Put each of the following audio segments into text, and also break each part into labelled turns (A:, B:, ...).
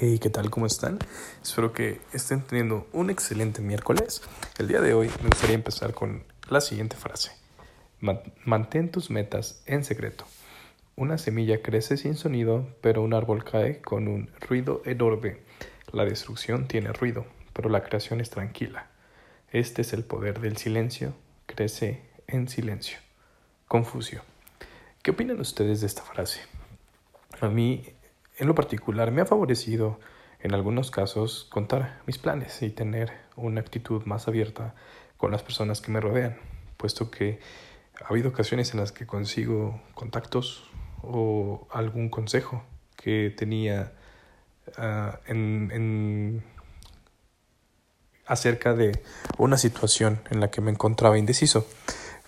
A: ¿qué tal? ¿Cómo están? Espero que estén teniendo un excelente miércoles. El día de hoy me gustaría empezar con la siguiente frase. Mantén tus metas en secreto. Una semilla crece sin sonido, pero un árbol cae con un ruido enorme. La destrucción tiene ruido, pero la creación es tranquila. Este es el poder del silencio. Crece en silencio. Confucio. ¿Qué opinan ustedes de esta frase? A mí en lo particular, me ha favorecido en algunos casos contar mis planes y tener una actitud más abierta con las personas que me rodean, puesto que ha habido ocasiones en las que consigo contactos o algún consejo que tenía uh, en, en, acerca de una situación en la que me encontraba indeciso.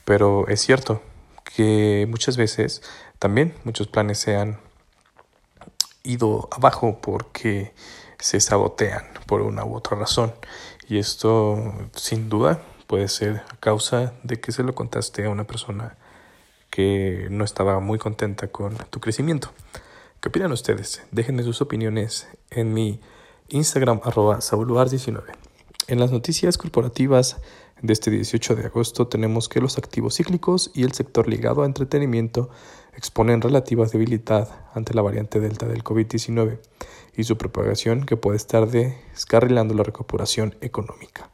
A: Pero es cierto que muchas veces también muchos planes se han ido abajo porque se sabotean por una u otra razón. Y esto sin duda puede ser a causa de que se lo contaste a una persona que no estaba muy contenta con tu crecimiento. ¿Qué opinan ustedes? Déjenme sus opiniones en mi Instagram arroba 19 En las noticias corporativas de este 18 de agosto tenemos que los activos cíclicos y el sector ligado a entretenimiento exponen relativa debilidad ante la variante Delta del COVID-19 y su propagación que puede estar descarrilando la recuperación económica.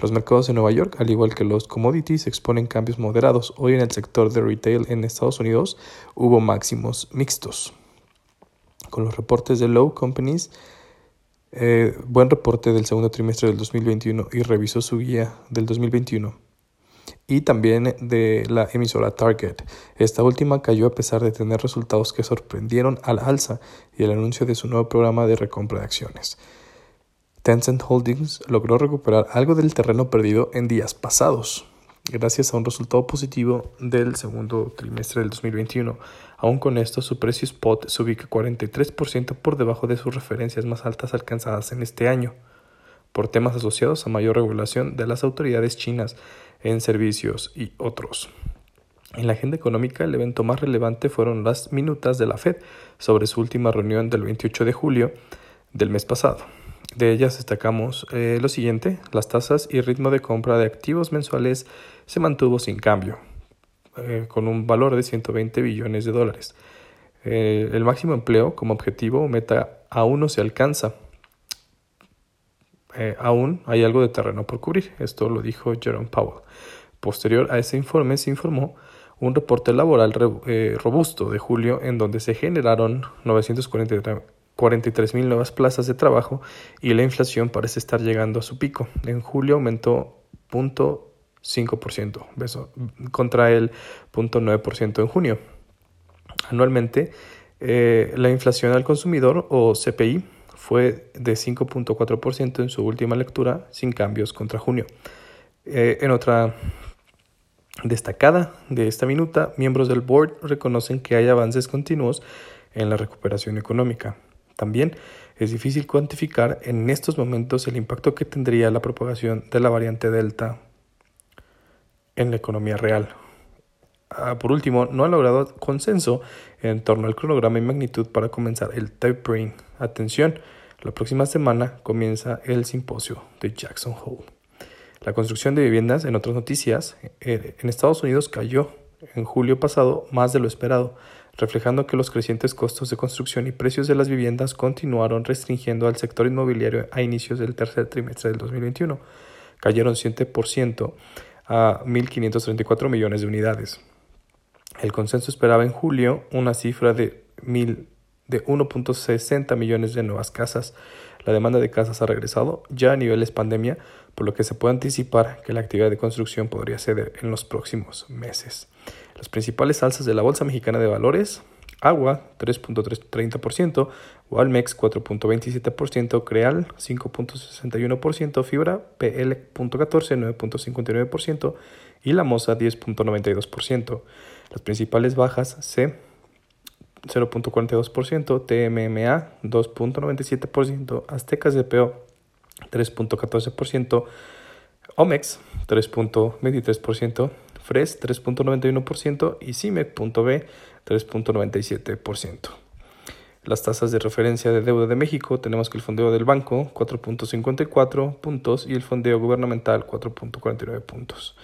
A: Los mercados de Nueva York, al igual que los commodities, exponen cambios moderados. Hoy en el sector de retail en Estados Unidos hubo máximos mixtos. Con los reportes de Low Companies, eh, buen reporte del segundo trimestre del 2021 y revisó su guía del 2021 y también de la emisora Target. Esta última cayó a pesar de tener resultados que sorprendieron al alza y el anuncio de su nuevo programa de recompra de acciones. Tencent Holdings logró recuperar algo del terreno perdido en días pasados, gracias a un resultado positivo del segundo trimestre del 2021. Aún con esto, su precio spot se ubica 43% por debajo de sus referencias más altas alcanzadas en este año, por temas asociados a mayor regulación de las autoridades chinas en servicios y otros. En la agenda económica, el evento más relevante fueron las minutas de la Fed sobre su última reunión del 28 de julio del mes pasado. De ellas destacamos eh, lo siguiente, las tasas y ritmo de compra de activos mensuales se mantuvo sin cambio, eh, con un valor de 120 billones de dólares. Eh, el máximo empleo como objetivo meta aún no se alcanza. Aún hay algo de terreno por cubrir. Esto lo dijo Jerome Powell. Posterior a ese informe se informó un reporte laboral robusto de julio en donde se generaron 943 43 mil nuevas plazas de trabajo y la inflación parece estar llegando a su pico. En julio aumentó 0.5% contra el 0.9% en junio. Anualmente, eh, la inflación al consumidor o CPI fue de 5.4% en su última lectura, sin cambios contra junio. Eh, en otra destacada de esta minuta, miembros del board reconocen que hay avances continuos en la recuperación económica. También es difícil cuantificar en estos momentos el impacto que tendría la propagación de la variante Delta en la economía real. Ah, por último, no ha logrado consenso en torno al cronograma y magnitud para comenzar el tapering. Atención, la próxima semana comienza el simposio de Jackson Hole. La construcción de viviendas, en otras noticias, eh, en Estados Unidos cayó en julio pasado más de lo esperado, reflejando que los crecientes costos de construcción y precios de las viviendas continuaron restringiendo al sector inmobiliario a inicios del tercer trimestre del 2021. Cayeron 7% a 1.534 millones de unidades. El consenso esperaba en julio una cifra de, de 1.60 millones de nuevas casas. La demanda de casas ha regresado ya a niveles pandemia, por lo que se puede anticipar que la actividad de construcción podría ceder en los próximos meses. Las principales alzas de la Bolsa Mexicana de Valores, Agua 3.30%, Walmex 4.27%, Creal 5.61%, Fibra PL 0.14, 9.59% y La Moza 10.92%. Las principales bajas C 0.42%, TMMA 2.97%, Aztecas DPO 3.14%, Omex 3.23%, FRES 3.91% y CIMEC.B 3.97%. las tasas de referencia de deuda de México, tenemos que el fondeo del banco 4.54 puntos y el fondeo gubernamental 4.49 puntos.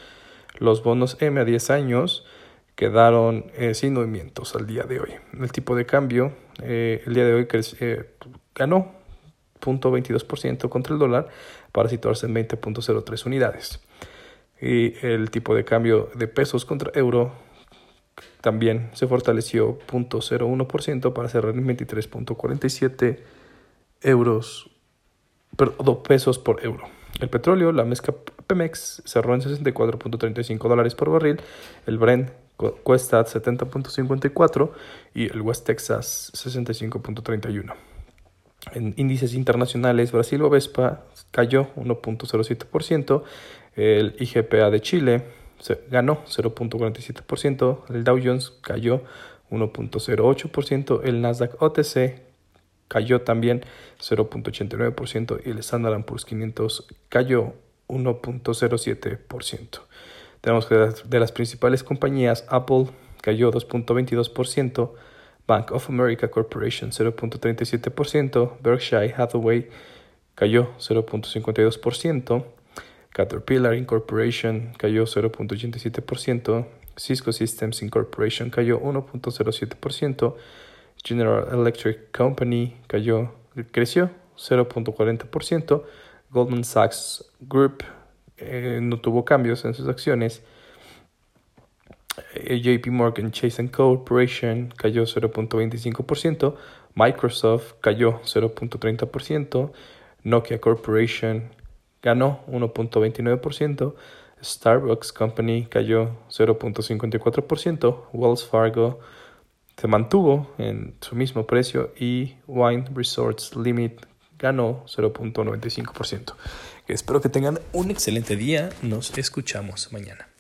A: Los bonos M a 10 años quedaron eh, sin movimientos al día de hoy. El tipo de cambio eh, el día de hoy eh, ganó 0.22% contra el dólar para situarse en 20.03 unidades. Y el tipo de cambio de pesos contra euro también se fortaleció 0.01% para cerrar en 23.47 euros, perdón, pesos por euro. El petróleo, la mezcla Pemex cerró en 64.35 dólares por barril, el Brent cuesta 70.54 y el West Texas 65.31. En índices internacionales, Brasil Vespa cayó 1.07%, el IGPA de Chile ganó 0.47%, el Dow Jones cayó 1.08%, el Nasdaq OTC cayó también 0.89% y el Standard Poor's 500 cayó 1.07%. Tenemos que de las principales compañías, Apple cayó 2.22%, Bank of America Corporation 0.37%, Berkshire Hathaway cayó 0.52%, Caterpillar Incorporation cayó 0.87%, Cisco Systems Incorporation cayó 1.07%, General Electric Company cayó, creció 0.40%, Goldman Sachs Group eh, no tuvo cambios en sus acciones, eh, JP Morgan Chase Corporation cayó 0.25%, Microsoft cayó 0.30%, Nokia Corporation ganó 1.29%, Starbucks Company cayó 0.54%, Wells Fargo se mantuvo en su mismo precio y Wine Resorts Limit ganó 0.95%. Espero que tengan un excelente día. Nos escuchamos mañana.